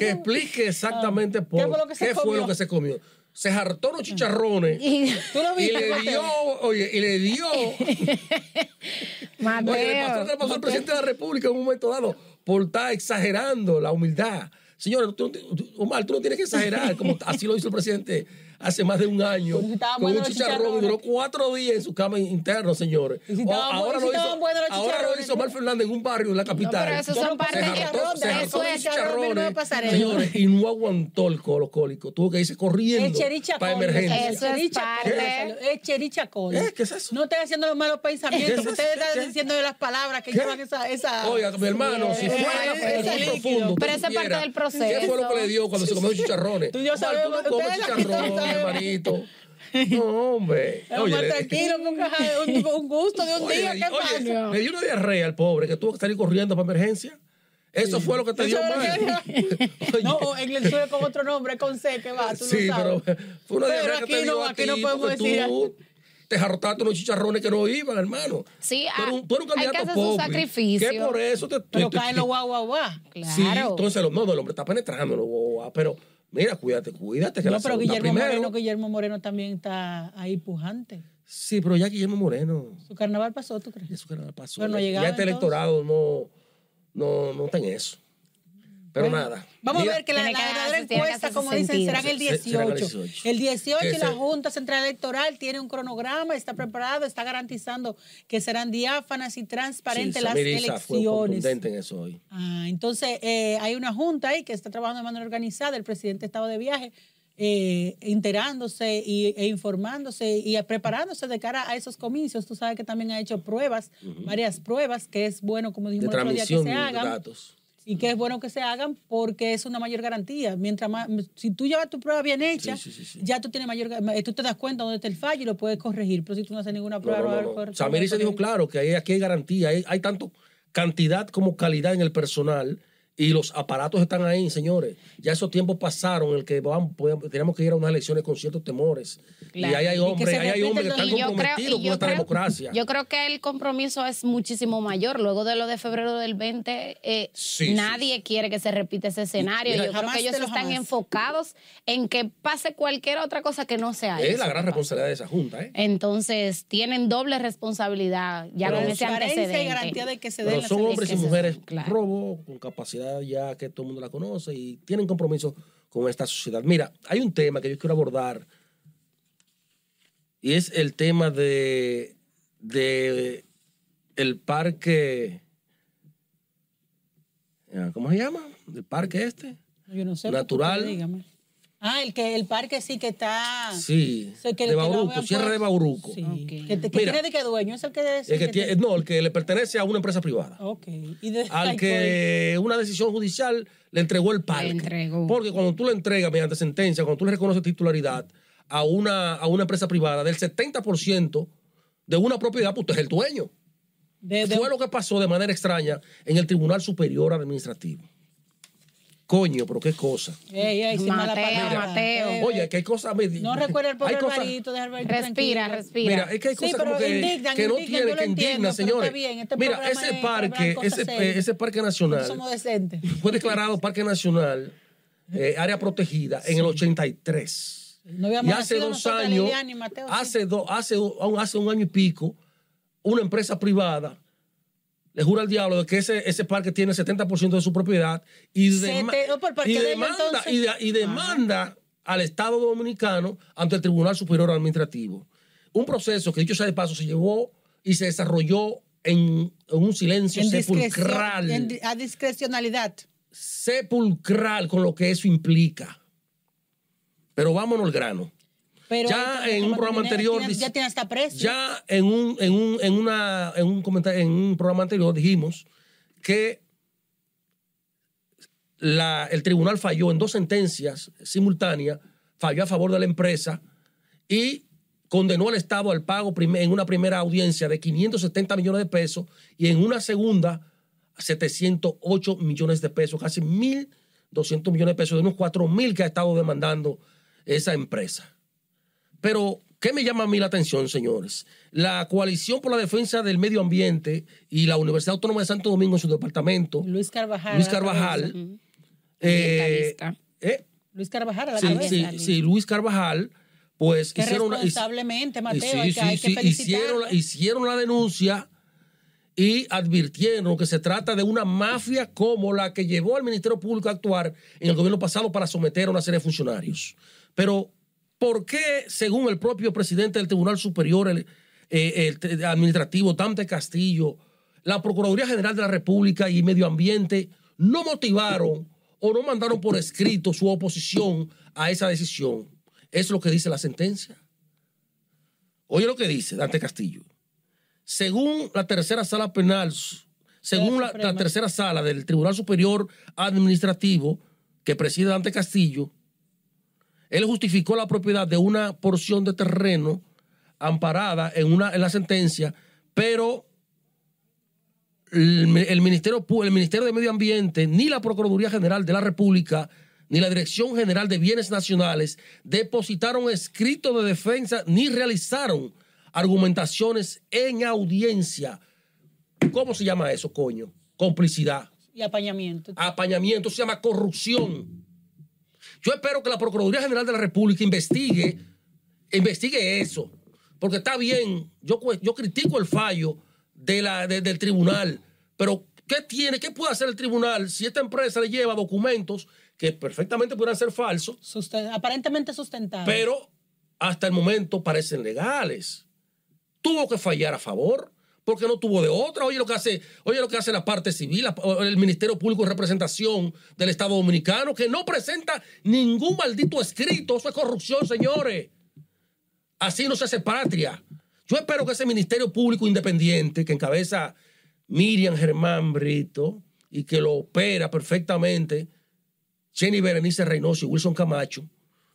[SPEAKER 1] explique exactamente
[SPEAKER 3] Ah,
[SPEAKER 1] por
[SPEAKER 3] ¿qué fue lo que se
[SPEAKER 1] qué fue
[SPEAKER 3] comió?
[SPEAKER 1] lo que se comió. Se hartó los chicharrones
[SPEAKER 2] Y-
[SPEAKER 3] ¿Tú lo
[SPEAKER 1] y
[SPEAKER 3] viste,
[SPEAKER 1] le dio, oye, y le dio.
[SPEAKER 2] Mateo,
[SPEAKER 1] Oye, le pasó, le pasó al presidente de la República en un momento dado por estar exagerando la humildad. Señores, tú tú- Omar, tú no tienes que exagerar, como así lo hizo el presidente hace más de un año
[SPEAKER 3] Pero si
[SPEAKER 1] con un chicharrón y
[SPEAKER 3] chicharrones.
[SPEAKER 1] duró cuatro días en su cama interna, señores.
[SPEAKER 3] Si
[SPEAKER 1] O-
[SPEAKER 3] estaban bu-
[SPEAKER 1] ahora
[SPEAKER 3] si
[SPEAKER 1] lo hizo, ahora lo
[SPEAKER 3] chicharrones.
[SPEAKER 1] hizo Mar Fernández en un barrio en la capital.
[SPEAKER 2] pero esos
[SPEAKER 3] Yo
[SPEAKER 2] son
[SPEAKER 3] no
[SPEAKER 2] parte
[SPEAKER 1] se
[SPEAKER 3] pasé
[SPEAKER 2] de
[SPEAKER 1] se
[SPEAKER 2] eso es.
[SPEAKER 3] chicharrón, no eso.
[SPEAKER 1] señores, y no aguantó el colo alcohólico. Tuvo que irse corriendo para emergencia.
[SPEAKER 2] Eso es
[SPEAKER 3] chericha
[SPEAKER 2] parte.
[SPEAKER 3] Es.
[SPEAKER 1] ¿Qué es eso?
[SPEAKER 3] No estoy haciendo los malos
[SPEAKER 1] ¿Qué
[SPEAKER 3] pensamientos.
[SPEAKER 1] es eso?
[SPEAKER 3] Ustedes están diciendo de las palabras que
[SPEAKER 1] ¿Qué?
[SPEAKER 3] llevan esa. esa
[SPEAKER 1] Oiga, mi hermano, si fuera
[SPEAKER 3] líquido.
[SPEAKER 1] profundo.
[SPEAKER 2] Pero esa es parte del proceso.
[SPEAKER 1] ¿Qué fue lo que le dio cuando se comió chicharrones?
[SPEAKER 3] Tú yo sabemos,
[SPEAKER 1] Tú no comes
[SPEAKER 3] ustedes
[SPEAKER 1] hermanito. No, hombre. Oye, le-
[SPEAKER 3] tranquilo, porque ajá, un, un gusto de un
[SPEAKER 1] oye,
[SPEAKER 3] día. ¿Qué
[SPEAKER 1] oye,
[SPEAKER 3] pasa?
[SPEAKER 1] le dio una diarrea al pobre que tuvo que salir corriendo para emergencia. Eso fue lo que te dio mal.
[SPEAKER 3] No, en el suyo con otro nombre, con C, que va, tú
[SPEAKER 1] sí,
[SPEAKER 3] no sabes.
[SPEAKER 1] pero fue una
[SPEAKER 3] Pero
[SPEAKER 1] diarrea que
[SPEAKER 3] aquí
[SPEAKER 1] te dio
[SPEAKER 3] no,
[SPEAKER 1] a
[SPEAKER 3] aquí no podemos decir-
[SPEAKER 1] tú te jartaste unos chicharrones que no iban, hermano.
[SPEAKER 2] Sí,
[SPEAKER 1] tú eres un, tú eres un
[SPEAKER 2] hay que
[SPEAKER 1] candidato
[SPEAKER 2] hacer
[SPEAKER 1] pobre.
[SPEAKER 2] sacrificio.
[SPEAKER 1] Que por eso te...
[SPEAKER 3] Pero
[SPEAKER 1] te- te-
[SPEAKER 3] caen los guau, guau, guau.
[SPEAKER 1] Sí,
[SPEAKER 2] Claro.
[SPEAKER 1] entonces lo- no, no, el hombre está penetrando, no, guau, guau, pero mira, cuídate, cuídate que
[SPEAKER 3] No,
[SPEAKER 1] la
[SPEAKER 3] pero Guillermo
[SPEAKER 1] primero.
[SPEAKER 3] Moreno, Guillermo Moreno también está ahí pujante.
[SPEAKER 1] Sí, pero ya Guillermo Moreno,
[SPEAKER 3] Su carnaval pasó, ¿tú crees?
[SPEAKER 1] eso que nada pasó.
[SPEAKER 3] Pero no
[SPEAKER 1] ya,
[SPEAKER 3] llegaba,
[SPEAKER 1] ya este
[SPEAKER 3] entonces.
[SPEAKER 1] electorado no, no, no está en eso. Pero
[SPEAKER 3] Bueno,
[SPEAKER 1] nada.
[SPEAKER 3] Vamos a ver que la, la verdadera encuesta, como dicen,
[SPEAKER 2] sentir.
[SPEAKER 3] será en el
[SPEAKER 1] Se- será en el
[SPEAKER 3] 18.
[SPEAKER 1] 18.
[SPEAKER 3] El 18
[SPEAKER 1] Que
[SPEAKER 3] y la Junta Central Electoral tiene un cronograma, está preparado, está garantizando que serán diáfanas y transparentes
[SPEAKER 1] sí,
[SPEAKER 3] las
[SPEAKER 1] fue
[SPEAKER 3] elecciones.
[SPEAKER 1] contundente en eso hoy.
[SPEAKER 3] Ah, entonces, eh, hay una junta ahí que está trabajando de manera organizada, el presidente estaba de viaje, eh, enterándose y, e informándose y preparándose de cara a esos comicios. Tú sabes que también ha hecho pruebas, varias pruebas, que es bueno, como
[SPEAKER 1] De
[SPEAKER 3] dijimos el otro día, que se
[SPEAKER 1] de
[SPEAKER 3] hagan.
[SPEAKER 1] datos.
[SPEAKER 3] Y que es bueno que se hagan porque es una mayor garantía. Mientras más, si tú llevas tu prueba bien hecha,
[SPEAKER 1] Sí, sí, sí,
[SPEAKER 3] ya tú tienes mayor, eh, tú te das cuenta dónde está el fallo y lo puedes corregir. Pero si tú no haces ninguna
[SPEAKER 1] No,
[SPEAKER 3] prueba,
[SPEAKER 1] no, no, no.
[SPEAKER 3] cor-
[SPEAKER 1] Samir Issa dijo claro que hay, aquí hay garantía, hay, hay tanto cantidad como calidad en el personal y los aparatos están ahí, señores. Ya esos tiempos pasaron en el que vamos, podemos- teníamos que ir a unas elecciones con ciertos temores.
[SPEAKER 2] Claro.
[SPEAKER 1] Y ahí hay
[SPEAKER 3] Y que
[SPEAKER 1] hombres, ahí hay hombres que están
[SPEAKER 2] creo-
[SPEAKER 1] comprometidos
[SPEAKER 2] y
[SPEAKER 1] con
[SPEAKER 2] yo
[SPEAKER 1] esta
[SPEAKER 2] creo-
[SPEAKER 1] democracia.
[SPEAKER 2] Yo creo que el compromiso es muchísimo mayor. Luego de lo de febrero del 20, eh,
[SPEAKER 1] Sí, sí,
[SPEAKER 2] nadie quiere que se repita ese escenario.
[SPEAKER 1] Mira,
[SPEAKER 2] yo creo que ellos están
[SPEAKER 3] jamás.
[SPEAKER 2] enfocados en que pase cualquier otra cosa que no sea
[SPEAKER 1] es
[SPEAKER 2] eso
[SPEAKER 1] la gran
[SPEAKER 2] que
[SPEAKER 1] responsabilidad de esa junta, ¿eh?
[SPEAKER 2] Entonces, tienen doble responsabilidad ya
[SPEAKER 1] Pero-
[SPEAKER 2] con ese antecedente.
[SPEAKER 3] garantía de que se
[SPEAKER 1] Pero
[SPEAKER 3] den
[SPEAKER 1] son hombres y mujeres
[SPEAKER 2] Claro.
[SPEAKER 1] robo, con capacidad ya que todo el mundo la conoce y tienen compromiso con esta sociedad. Mira, hay un tema que yo quiero abordar y es el tema de, de el parque, ah, ¿cómo se llama? El parque este.
[SPEAKER 3] Yo no sé.
[SPEAKER 1] Natural.
[SPEAKER 3] dígame. Ah, el que el parque sí que está.
[SPEAKER 1] Sí,
[SPEAKER 3] que-
[SPEAKER 1] de Bauruco, Sierra de
[SPEAKER 3] puesto-
[SPEAKER 1] Bauruco.
[SPEAKER 3] Sí.
[SPEAKER 2] Ok.
[SPEAKER 3] Que, te- que
[SPEAKER 1] Mira.
[SPEAKER 3] tiene de qué dueño, es el que.
[SPEAKER 1] El que tiene- no, el que le pertenece a una empresa privada.
[SPEAKER 3] Ok. Y de-
[SPEAKER 1] al que una decisión judicial le entregó el parque.
[SPEAKER 2] entregó.
[SPEAKER 1] Porque cuando tú le entregas mediante sentencia, cuando tú le reconoces titularidad a una, a una empresa privada del 70% de una propiedad, pues usted es el dueño.
[SPEAKER 3] de- de-
[SPEAKER 1] Fue lo que pasó de manera extraña en el Tribunal Superior Administrativo. Coño, pero qué cosa.
[SPEAKER 3] Ey, ey, sin mala
[SPEAKER 2] Mateo. Mateo.
[SPEAKER 3] Eh,
[SPEAKER 1] Oye, que hay cosas...
[SPEAKER 3] No recuerda el pobre
[SPEAKER 1] cosas-
[SPEAKER 3] Alvarito,
[SPEAKER 2] Respira,
[SPEAKER 3] tranquilo.
[SPEAKER 2] respira.
[SPEAKER 1] Mira, es que hay
[SPEAKER 3] Sí,
[SPEAKER 1] cosas
[SPEAKER 3] pero
[SPEAKER 1] como que,
[SPEAKER 3] indignan,
[SPEAKER 1] que no
[SPEAKER 3] indignan, lo
[SPEAKER 1] que indignan, señores.
[SPEAKER 3] bien, este
[SPEAKER 1] Mira, ese
[SPEAKER 3] es
[SPEAKER 1] parque,
[SPEAKER 3] hablar
[SPEAKER 1] ese, parque nacional
[SPEAKER 3] Somos decentes.
[SPEAKER 1] fue declarado parque nacional, eh, área protegida, en el 83.
[SPEAKER 3] No
[SPEAKER 1] y hace dos años,
[SPEAKER 3] Liliana Mateo, sí.
[SPEAKER 1] hace, do- hace, do- hace un año y pico, una empresa privada le jura al diablo de que ese, ese parque tiene 70% de su propiedad y, dema-
[SPEAKER 3] oh,
[SPEAKER 1] y demanda, y, de- y demanda al Estado Dominicano ante el Tribunal Superior Administrativo. Un proceso que, dicho sea de paso, se llevó y se desarrolló en, en un silencio
[SPEAKER 3] En
[SPEAKER 1] sepulcral
[SPEAKER 3] en a discrecionalidad.
[SPEAKER 1] sepulcral con lo que eso implica. Pero vámonos al grano.
[SPEAKER 3] Pero
[SPEAKER 1] Ya en un programa
[SPEAKER 3] tiene-
[SPEAKER 1] anterior
[SPEAKER 3] tiene- ya tiene hasta precio.
[SPEAKER 1] Ya en un, en un, en una, en un comentario, en un programa anterior dijimos que la- el tribunal falló en dos sentencias simultáneas, falló a favor de la empresa y condenó al Estado al pago en una primera audiencia de 570 millones de pesos y en una segunda 708 millones de pesos, casi 1.200 millones de pesos de unos 4.000 que ha estado demandando esa empresa. Pero, ¿qué me llama a mí la atención, señores? La Coalición por la Defensa del Medio Ambiente y la Universidad Autónoma de Santo Domingo en su departamento,
[SPEAKER 3] Luis Carvajal.
[SPEAKER 1] Luis. Carvajal, eh, eh,
[SPEAKER 3] Luis Carvajal a la
[SPEAKER 1] sí,
[SPEAKER 3] cabeza.
[SPEAKER 1] sí, sí, Luis Carvajal, pues
[SPEAKER 3] Que
[SPEAKER 1] hicieron una-
[SPEAKER 3] responsablemente, Mateo,
[SPEAKER 1] sí,
[SPEAKER 3] hay que- hay
[SPEAKER 1] hicieron, hicieron la denuncia y advirtieron que se trata de una mafia como la que llevó al Ministerio Público a actuar en el gobierno pasado para someter a una serie de funcionarios. Pero ¿por qué, según el propio presidente del Tribunal Superior el, eh, el Administrativo, Dante Castillo, la Procuraduría General de la República y Medio Ambiente no motivaron o no mandaron por escrito su oposición a esa decisión? Es lo que dice la sentencia. Oye lo que dice Dante Castillo. Según la tercera sala penal, según la, la tercera sala del Tribunal Superior Administrativo que preside Dante Castillo, él justificó la propiedad de una porción de terreno amparada en, una, en la sentencia, pero el, el Ministerio, el Ministerio de Medio Ambiente, ni la Procuraduría General de la República, ni la Dirección General de Bienes Nacionales depositaron escrito de defensa ni realizaron argumentaciones en audiencia. ¿Cómo se llama eso, coño? Complicidad
[SPEAKER 3] Y apañamiento.
[SPEAKER 1] apañamiento, se llama corrupción. Yo espero que la Procuraduría General de la República investigue, investigue eso, porque está bien, yo, critico el fallo de la, de- del tribunal, pero ¿qué tiene, qué puede hacer el tribunal si esta empresa le lleva documentos que perfectamente pudieran ser falsos,
[SPEAKER 3] Susten- aparentemente sustentado.
[SPEAKER 1] pero hasta el momento parecen legales? Tuvo que fallar a favor porque no tuvo de otra. Oye lo que hace, oye lo que hace la parte civil, el Ministerio Público de Representación del Estado Dominicano, que no presenta ningún maldito escrito. Eso es corrupción, señores. Así no se hace patria. Yo espero que ese Ministerio Público Independiente que encabeza Miriam Germán Brito y que lo opera perfectamente Jenny Berenice Reynoso y Wilson Camacho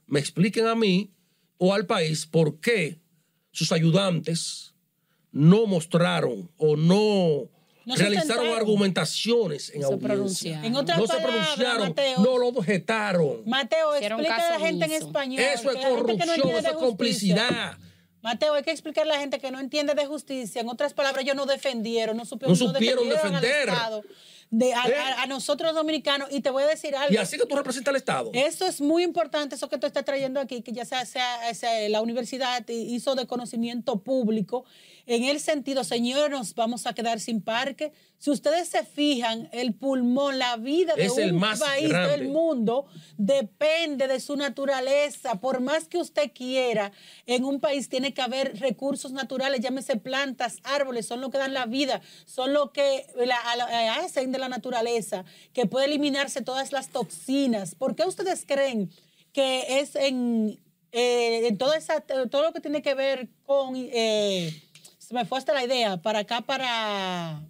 [SPEAKER 1] me expliquen a mí o al país por qué sus ayudantes no mostraron o no,
[SPEAKER 3] No
[SPEAKER 1] realizaron argumentaciones en
[SPEAKER 2] Se
[SPEAKER 1] audiencia.
[SPEAKER 2] pronunciaron.
[SPEAKER 3] En otras
[SPEAKER 1] no se pronunciaron,
[SPEAKER 3] Mateo.
[SPEAKER 1] no lo objetaron.
[SPEAKER 3] Mateo, explica a la gente en español.
[SPEAKER 1] Eso es
[SPEAKER 3] no
[SPEAKER 1] corrupción,
[SPEAKER 3] entiende
[SPEAKER 1] eso es complicidad.
[SPEAKER 3] Mateo, hay que explicar a la gente que no entiende de justicia. En otras palabras, ellos no defendieron, no supieron,
[SPEAKER 1] No supieron
[SPEAKER 3] defendieron al
[SPEAKER 1] defender.
[SPEAKER 3] Estado, de- a,
[SPEAKER 1] ¿Eh?
[SPEAKER 3] a- a nosotros los dominicanos. Y te voy a decir algo.
[SPEAKER 1] Y así que tú representas al Estado.
[SPEAKER 3] Eso es muy importante, eso que tú estás trayendo aquí, que ya sea, sea- sea la universidad hizo de conocimiento público, en el sentido, señores, nos vamos a quedar sin parque. Si ustedes se fijan, el pulmón, la vida de
[SPEAKER 1] Es
[SPEAKER 3] un
[SPEAKER 1] más
[SPEAKER 3] país
[SPEAKER 1] grande.
[SPEAKER 3] del mundo depende de su naturaleza. Por más que usted quiera, en un país tiene que haber recursos naturales, llámese plantas, árboles, son lo que dan la vida, son lo que la- a la- hacen de la naturaleza, que puede eliminarse todas las toxinas. ¿Por qué ustedes creen que es en, eh, en toda esa, todo lo que tiene que ver con... eh, se me fue hasta la idea, para acá, para...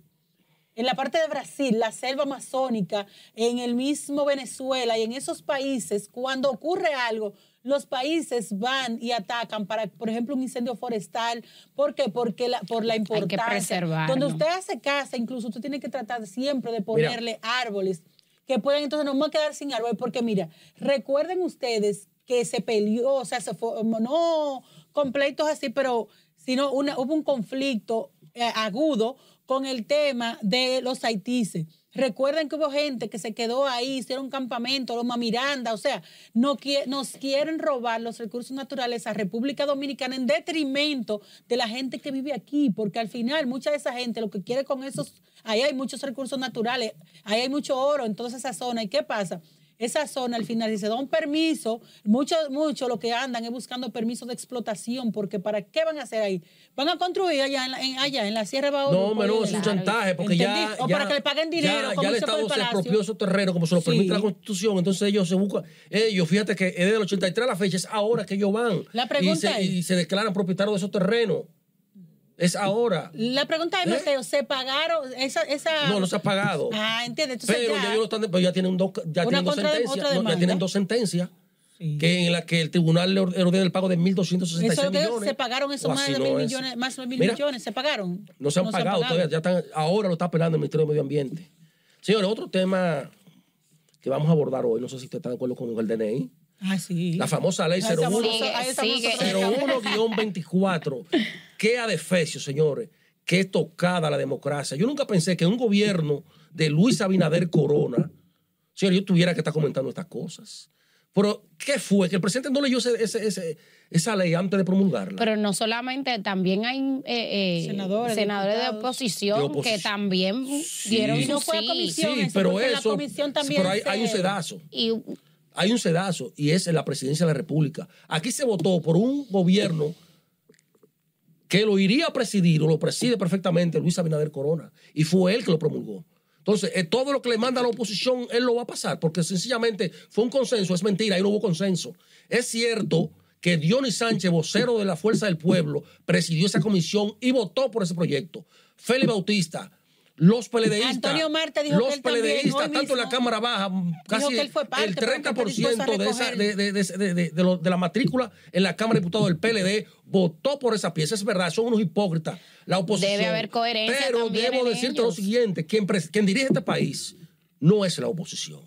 [SPEAKER 3] En la parte de Brasil, la selva amazónica, en el mismo Venezuela y en esos países, cuando ocurre algo, los países van y atacan para, por ejemplo, un incendio forestal. ¿Por qué? Porque la, por la importancia.
[SPEAKER 2] preservarlo.
[SPEAKER 3] Donde usted hace casa, incluso usted tiene que tratar siempre de ponerle árboles que puedan, entonces no vamos a quedar sin árboles, porque mira, recuerden ustedes que se peleó, o sea, se fue, no completos así, pero sino hubo un conflicto eh, agudo con el tema de los haitises. Recuerden que hubo gente que se quedó ahí, hicieron campamento, Loma Miranda, o sea, no nos quieren robar los recursos naturales a República Dominicana en detrimento de la gente que vive aquí, porque al final mucha de esa gente lo que quiere con esos, ahí hay muchos recursos naturales, ahí hay mucho oro en toda esa zona, ¿y qué pasa? Esa zona al final, si se da un permiso, mucho, mucho lo que andan es buscando permisos de explotación, porque ¿para qué van a hacer ahí? Van a construir allá en la, en, allá en la Sierra Bauru.
[SPEAKER 1] No, pero es un chantaje, porque ya,
[SPEAKER 3] ¿Entendí? O
[SPEAKER 1] ya-
[SPEAKER 3] para que le paguen dinero,
[SPEAKER 1] Ya,
[SPEAKER 3] como
[SPEAKER 1] ya el Estado
[SPEAKER 3] el
[SPEAKER 1] se apropió esos terrenos como se lo permite
[SPEAKER 3] Sí.
[SPEAKER 1] la Constitución. Entonces ellos se buscan. Ellos, fíjate que es desde el 83 a la fecha, es ahora que ellos van.
[SPEAKER 3] La pregunta
[SPEAKER 1] y se,
[SPEAKER 3] es-
[SPEAKER 1] y se declaran propietarios de esos terrenos. Es ahora.
[SPEAKER 3] La pregunta es,
[SPEAKER 1] ¿Eh?
[SPEAKER 3] Mateo, ¿se pagaron esa...? esa...
[SPEAKER 1] No, no se ha pagado.
[SPEAKER 3] Ah, entiende. Entonces
[SPEAKER 1] pero ya,
[SPEAKER 3] ya,
[SPEAKER 1] ellos lo están, pero ya tienen dos, ya tienen dos sentencias. no, ya tienen dos sentencias.
[SPEAKER 3] Sí.
[SPEAKER 1] Que en la que el tribunal le or- ordena el pago de 1.266
[SPEAKER 3] Eso es lo que
[SPEAKER 1] millones.
[SPEAKER 3] se pagaron esos más de
[SPEAKER 1] no
[SPEAKER 3] mil
[SPEAKER 1] es.
[SPEAKER 3] millones, más de mil
[SPEAKER 1] Mira,
[SPEAKER 3] millones, ¿se pagaron?
[SPEAKER 1] No se han pagado todavía, ya están, ahora lo está apelando el Ministerio de Medio Ambiente. Señores, otro tema que vamos a abordar hoy, no sé si usted está de acuerdo con el DNI,
[SPEAKER 3] Ah, sí.
[SPEAKER 1] la famosa ley
[SPEAKER 3] Ah, esa
[SPEAKER 1] 01.
[SPEAKER 3] famosa- ah.
[SPEAKER 1] 01-24. Qué adefesio, señores. Qué tocada la democracia. Yo nunca pensé que un gobierno de Luis Abinader Corona, señor, yo tuviera que estar comentando estas cosas. Pero, ¿qué fue? Que el presidente no leyó ese- ese- ese- esa ley antes de promulgarla.
[SPEAKER 2] Pero no solamente, también hay eh, eh,
[SPEAKER 3] Senadores,
[SPEAKER 2] senadores, de, oposición
[SPEAKER 1] De oposición.
[SPEAKER 2] que también
[SPEAKER 1] Sí.
[SPEAKER 2] dieron su
[SPEAKER 3] no fue a
[SPEAKER 2] sí.
[SPEAKER 3] comisión.
[SPEAKER 1] sí,
[SPEAKER 3] eso,
[SPEAKER 1] pero
[SPEAKER 3] la
[SPEAKER 1] eso.
[SPEAKER 3] comisión también
[SPEAKER 1] pero hay,
[SPEAKER 3] se-
[SPEAKER 1] hay un sedazo.
[SPEAKER 2] Y
[SPEAKER 1] hay un sedazo y es en la presidencia de la República. Aquí se votó por un gobierno que lo iría a presidir o lo preside perfectamente Luis Abinader Corona y fue él que lo promulgó. Entonces, eh, todo lo que le manda a la oposición, él lo va a pasar, porque sencillamente fue un consenso, es mentira, ahí no hubo consenso. Es cierto que Dionis Sánchez, vocero de la Fuerza del Pueblo, presidió esa comisión y votó por ese proyecto. Félix Bautista, los PLDistas,
[SPEAKER 3] Antonio Marte dijo
[SPEAKER 1] los
[SPEAKER 3] que él
[SPEAKER 1] PLDistas, tanto en la Cámara Baja, casi
[SPEAKER 3] que él fue parte,
[SPEAKER 1] el
[SPEAKER 3] pero que está
[SPEAKER 1] 30%
[SPEAKER 3] dispuesto a
[SPEAKER 1] de, esa, de, de- de- de- de- de lo- de la matrícula en la Cámara de Diputados del PLD votó por esa pieza. Es verdad, son unos hipócritas. La oposición.
[SPEAKER 2] Debe haber coherencia
[SPEAKER 1] Pero
[SPEAKER 2] también
[SPEAKER 1] debo
[SPEAKER 2] en
[SPEAKER 1] decirte lo siguiente: quien, quien dirige este país no es la oposición.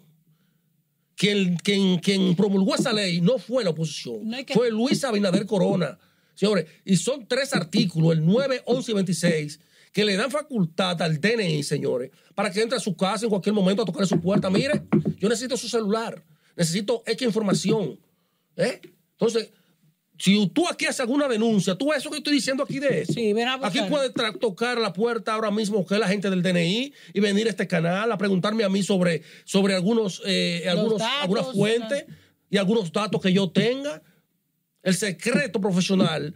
[SPEAKER 1] Quien, quien, quien promulgó esa ley no fue la oposición,
[SPEAKER 3] No hay que-
[SPEAKER 1] fue Luis Abinader Corona. Señores, y son tres artículos, el 9, 11 y 26, que le dan facultad al DNI, señores, para que entre a su casa en cualquier momento a tocar su puerta. Mire, yo necesito su celular, necesito X información. ¿eh? Entonces, si tú aquí haces alguna denuncia, tú eso que estoy diciendo aquí de eso.
[SPEAKER 3] Sí, ven a
[SPEAKER 1] aquí
[SPEAKER 3] buscar.
[SPEAKER 1] puede tocar la puerta ahora mismo que es la gente del DNI y venir a este canal a preguntarme a mí sobre, sobre algunos, eh, algunos
[SPEAKER 3] datos,
[SPEAKER 1] algunas fuentes y algunos datos que yo tenga. El secreto profesional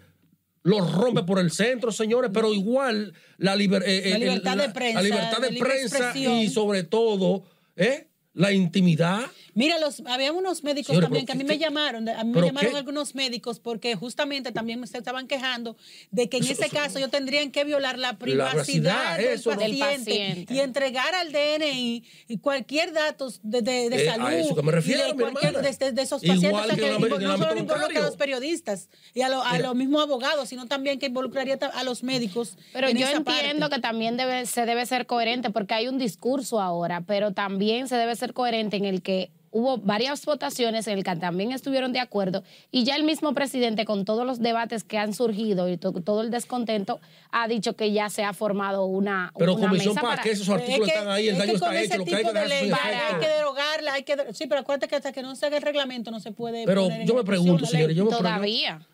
[SPEAKER 1] lo rompe por el centro, señores, pero igual la, liber- eh,
[SPEAKER 3] La
[SPEAKER 1] eh,
[SPEAKER 3] libertad de prensa,
[SPEAKER 1] la libertad
[SPEAKER 3] de
[SPEAKER 1] prensa y sobre todo ¿eh? la intimidad.
[SPEAKER 3] Mira, los, había unos médicos también que a mí
[SPEAKER 1] ¿qué-
[SPEAKER 3] me llamaron, a mí me llamaron
[SPEAKER 1] qué?
[SPEAKER 3] algunos médicos porque justamente también se estaban quejando de que en
[SPEAKER 1] Eso-
[SPEAKER 3] ese
[SPEAKER 1] eso-
[SPEAKER 3] caso ellos tendrían que violar la privacidad,
[SPEAKER 1] privacidad,
[SPEAKER 3] del,
[SPEAKER 1] eso, ¿no?
[SPEAKER 3] paciente
[SPEAKER 2] Del paciente.
[SPEAKER 3] y entregar al DNI y cualquier dato de, de- de
[SPEAKER 1] Eh, a
[SPEAKER 3] salud
[SPEAKER 1] eso que me refiero,
[SPEAKER 3] y de,
[SPEAKER 1] mi
[SPEAKER 3] cualquier- de, de esos
[SPEAKER 1] Igual
[SPEAKER 3] pacientes. O sea,
[SPEAKER 1] que
[SPEAKER 3] que no solo involucra a los periodistas y a, lo- a
[SPEAKER 1] Mira.
[SPEAKER 3] los mismos abogados, sino también que involucraría a los médicos.
[SPEAKER 2] Pero
[SPEAKER 3] en
[SPEAKER 2] yo
[SPEAKER 3] esa
[SPEAKER 2] entiendo
[SPEAKER 3] parte.
[SPEAKER 2] que también debe, se debe ser coherente porque hay un discurso ahora, pero también se debe ser coherente en el que hubo varias votaciones en el que también estuvieron de acuerdo y ya el mismo presidente con todos los debates que han surgido y to- todo el descontento ha dicho que ya se ha formado una,
[SPEAKER 1] Pero
[SPEAKER 2] una
[SPEAKER 1] comisión
[SPEAKER 2] mesa
[SPEAKER 1] para, que esos
[SPEAKER 3] Es
[SPEAKER 1] artículos
[SPEAKER 3] que-
[SPEAKER 1] están ahí, el
[SPEAKER 3] es
[SPEAKER 1] daño está hecho, lo que hay que
[SPEAKER 3] de
[SPEAKER 1] dejar
[SPEAKER 3] ley hay que derogarla, hay que der- sí, pero acuérdate que hasta que no se haga el reglamento no se puede
[SPEAKER 1] Pero
[SPEAKER 3] poner en
[SPEAKER 1] yo me pregunto, señores, yo me pregunto,
[SPEAKER 2] todavía.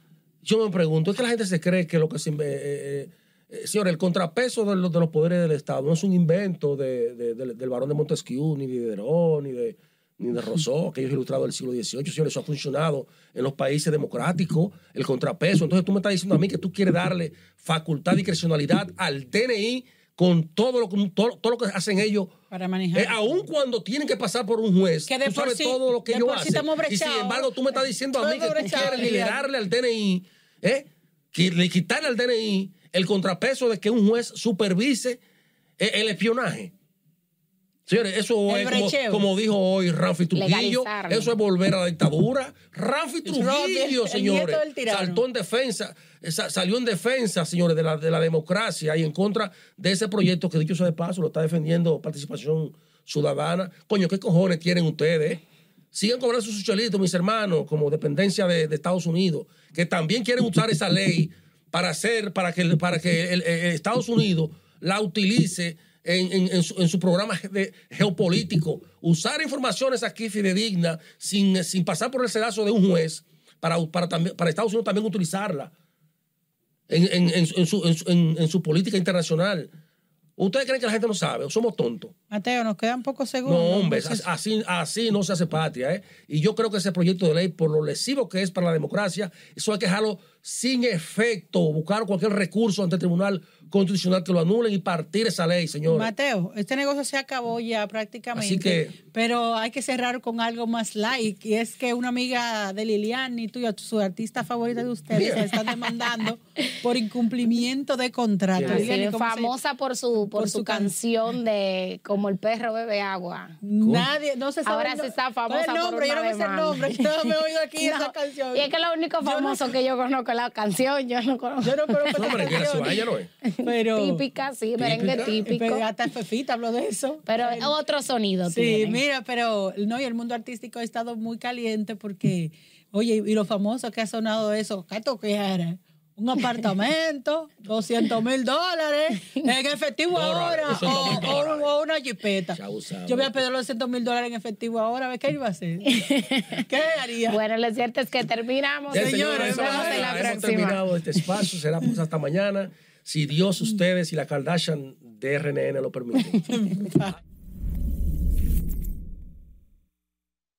[SPEAKER 1] yo me pregunto, es que la gente se cree que lo que se eh, eh, eh, señores, el contrapeso de los, de los poderes del Estado no es un invento de- de- del- del barón de Montesquieu, ni de Diderot, ni de, ni de Rousseau, aquellos ilustrados del siglo XVIII. Señores, eso ha funcionado en los países democráticos, el contrapeso. Entonces tú me estás diciendo a mí que tú quieres darle facultad y discrecionalidad al DNI con todo lo, que- todo, todo lo que hacen ellos.
[SPEAKER 3] Para manejar.
[SPEAKER 1] Eh, aun cuando tienen que pasar por un juez,
[SPEAKER 3] Que de
[SPEAKER 1] tú sabes
[SPEAKER 3] sí-
[SPEAKER 1] todo lo que ellos
[SPEAKER 3] sí
[SPEAKER 1] hacen.
[SPEAKER 3] estamos
[SPEAKER 1] y sin embargo, tú me estás diciendo a mí que tú quieres liberarle al DNI, ¿eh? Que le quitarle al DNI el contrapeso de que un juez supervise eh, el espionaje. Señores, eso
[SPEAKER 3] El
[SPEAKER 1] es como, dijo hoy Ramfi Trujillo, eso es volver a la dictadura. Ramfi, Trujillo, señores, saltó en defensa, eh, sa- salió en defensa, señores, de la, de la democracia y en contra de ese proyecto que dicho sea de paso lo está defendiendo participación ciudadana. Coño, ¿qué cojones quieren ustedes? Sigan cobrando sus chelitos, mis hermanos, como dependencia de, de Estados Unidos, que también quieren usar esa ley para hacer, para que, para que el, el Estados Unidos la utilice en, en- en su, en su programa de- geopolítico. Usar informaciones aquí fidedignas sin, sin pasar por el sedazo de un juez para, para, también, para Estados Unidos también utilizarla en, en- en su- en su, en su- en- en su política internacional. ¿Ustedes creen que la gente no sabe o somos tontos?
[SPEAKER 3] Mateo, nos quedan pocos
[SPEAKER 1] No,
[SPEAKER 3] segundos.
[SPEAKER 1] hombre,
[SPEAKER 3] Entonces,
[SPEAKER 1] así, así no se hace patria. ¿eh? Y yo creo que ese proyecto de ley, por lo lesivo que es para la democracia, eso hay que dejarlo sin efecto, buscar cualquier recurso ante el Tribunal Constitucional que lo anulen y partir esa ley, señor.
[SPEAKER 3] Mateo, este negocio se acabó ya prácticamente.
[SPEAKER 1] Así que-
[SPEAKER 3] pero hay que cerrar con algo más light. Y es que una amiga de Lilian y tuya, su artista favorita de ustedes, se están demandando por incumplimiento de contrato.
[SPEAKER 1] Así
[SPEAKER 2] Así
[SPEAKER 3] Lilian, ¿y
[SPEAKER 2] es,
[SPEAKER 3] se-
[SPEAKER 2] famosa por su por,
[SPEAKER 3] por
[SPEAKER 2] su,
[SPEAKER 3] su can-
[SPEAKER 2] canción de como el perro bebe agua.
[SPEAKER 3] Nadie, no se sabe.
[SPEAKER 2] Ahora
[SPEAKER 3] no-
[SPEAKER 2] se está
[SPEAKER 3] ¿Cuál es
[SPEAKER 2] famosa
[SPEAKER 3] el
[SPEAKER 2] por
[SPEAKER 3] nombre,
[SPEAKER 2] una
[SPEAKER 3] yo no me sé el nombre. Yo no me he oído aquí
[SPEAKER 2] No,
[SPEAKER 3] esa canción.
[SPEAKER 2] Y es que lo único
[SPEAKER 3] Yo no-
[SPEAKER 2] famoso que yo conozco es la canción, yo no conozco.
[SPEAKER 3] Yo no conozco
[SPEAKER 1] No, hombre, que era su
[SPEAKER 3] canción.
[SPEAKER 1] ella no es.
[SPEAKER 3] Pero,
[SPEAKER 2] Típica, sí, merengue típico.
[SPEAKER 3] pero hasta Fefita habló de eso.
[SPEAKER 2] Pero
[SPEAKER 3] El-
[SPEAKER 2] otro sonido
[SPEAKER 3] Sí,
[SPEAKER 2] tiene.
[SPEAKER 3] mira, pero no, y el mundo artístico ha estado muy caliente porque, oye, y lo famoso que ha sonado eso, ¿qué tú quieres? Un apartamento, 200 mil dólares, en efectivo ahora,
[SPEAKER 1] 200
[SPEAKER 3] o, o- una jipeta. Yo voy a pedir los 200 mil dólares en efectivo ahora, a ver qué iba a hacer. ¿Qué haría?
[SPEAKER 2] Bueno, lo cierto es que terminamos.
[SPEAKER 3] Señores, nos vemos en
[SPEAKER 2] la
[SPEAKER 1] hemos
[SPEAKER 2] próxima.
[SPEAKER 1] terminado este espacio. Será pues hasta mañana, si Dios, ustedes y la Kardashian de RNN lo permiten.